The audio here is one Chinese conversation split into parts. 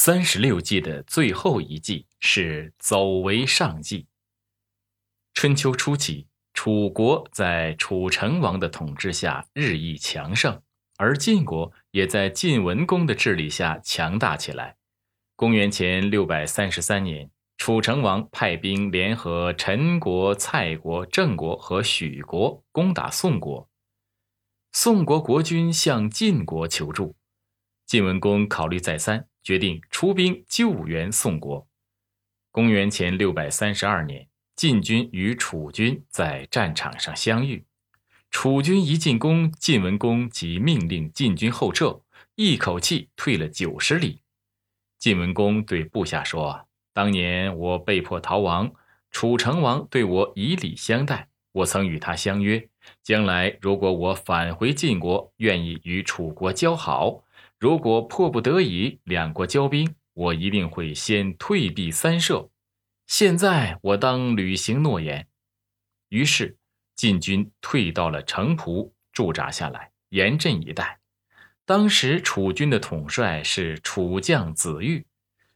三十六计的最后一计是走为上计。春秋初期，楚国在楚成王的统治下日益强盛，而晋国也在晋文公的治理下强大起来。公元前六百三十三年，楚成王派兵联合陈国、蔡国、郑国和许国攻打宋国。宋国国君向晋国求助，晋文公考虑再三。决定出兵救援宋国。公元前六百三十二年，晋军与楚军在战场上相遇。楚军一进攻，晋文公即命令晋军后撤，一口气退了九十里。晋文公对部下说：“当年我被迫逃亡，楚成王对我以礼相待。我曾与他相约，将来如果我返回晋国，愿意与楚国交好。”如果迫不得已，两国交兵，我一定会先退避三舍。现在我当履行诺言。于是，晋军退到了城濮驻扎下来，严阵以待。当时楚军的统帅是楚将子玉。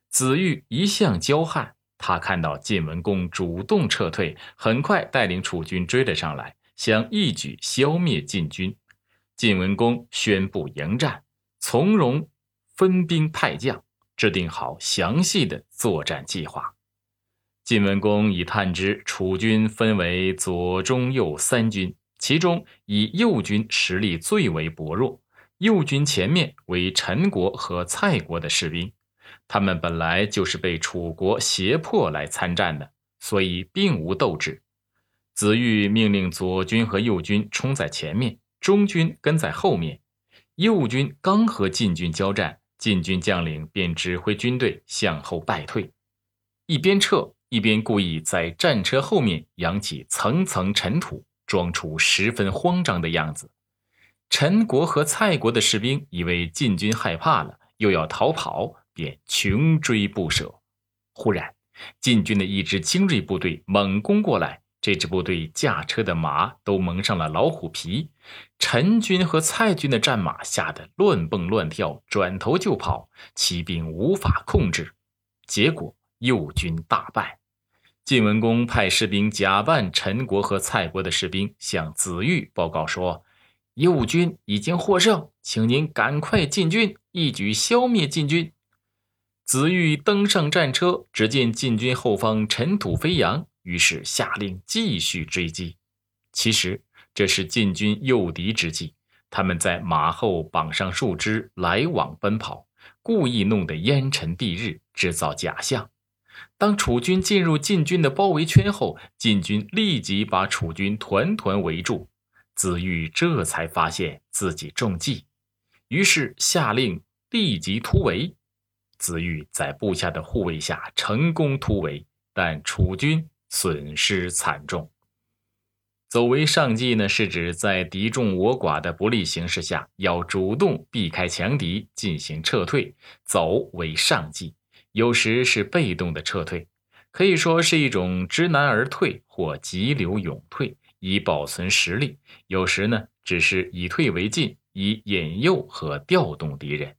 子玉一向骄悍，他看到晋文公主动撤退，很快带领楚军追了上来，想一举消灭晋军。晋文公宣布迎战。从容分兵派将，制定好详细的作战计划。晋文公已探知楚军分为左、中、右三军，其中以右军实力最为薄弱。右军前面为陈国和蔡国的士兵，他们本来就是被楚国胁迫来参战的，所以并无斗志。子玉命令左军和右军冲在前面，中军跟在后面。右军刚和晋军交战，晋军将领便指挥军队向后败退，一边撤一边故意在战车后面扬起层层尘土，装出十分慌张的样子。陈国和蔡国的士兵以为晋军害怕了，又要逃跑，便穷追不舍。忽然，晋军的一支精锐部队猛攻过来。这支部队驾车的马都蒙上了老虎皮，陈军和蔡军的战马吓得乱蹦乱跳，转头就跑，骑兵无法控制，结果右军大败。晋文公派士兵假扮陈国和蔡国的士兵，向子玉报告说：“右军已经获胜，请您赶快进军，一举消灭晋军。”子玉登上战车，只见晋军后方尘土飞扬。于是下令继续追击。其实这是晋军诱敌之计，他们在马后绑上树枝，来往奔跑，故意弄得烟尘蔽日，制造假象。当楚军进入晋军的包围圈后，晋军立即把楚军团团围住。子玉这才发现自己中计，于是下令立即突围。子玉在部下的护卫下成功突围，但楚军。损失惨重。走为上计呢，是指在敌众我寡的不利形势下，要主动避开强敌进行撤退。走为上计，有时是被动的撤退，可以说是一种知难而退或急流勇退，以保存实力；有时呢，只是以退为进，以引诱和调动敌人。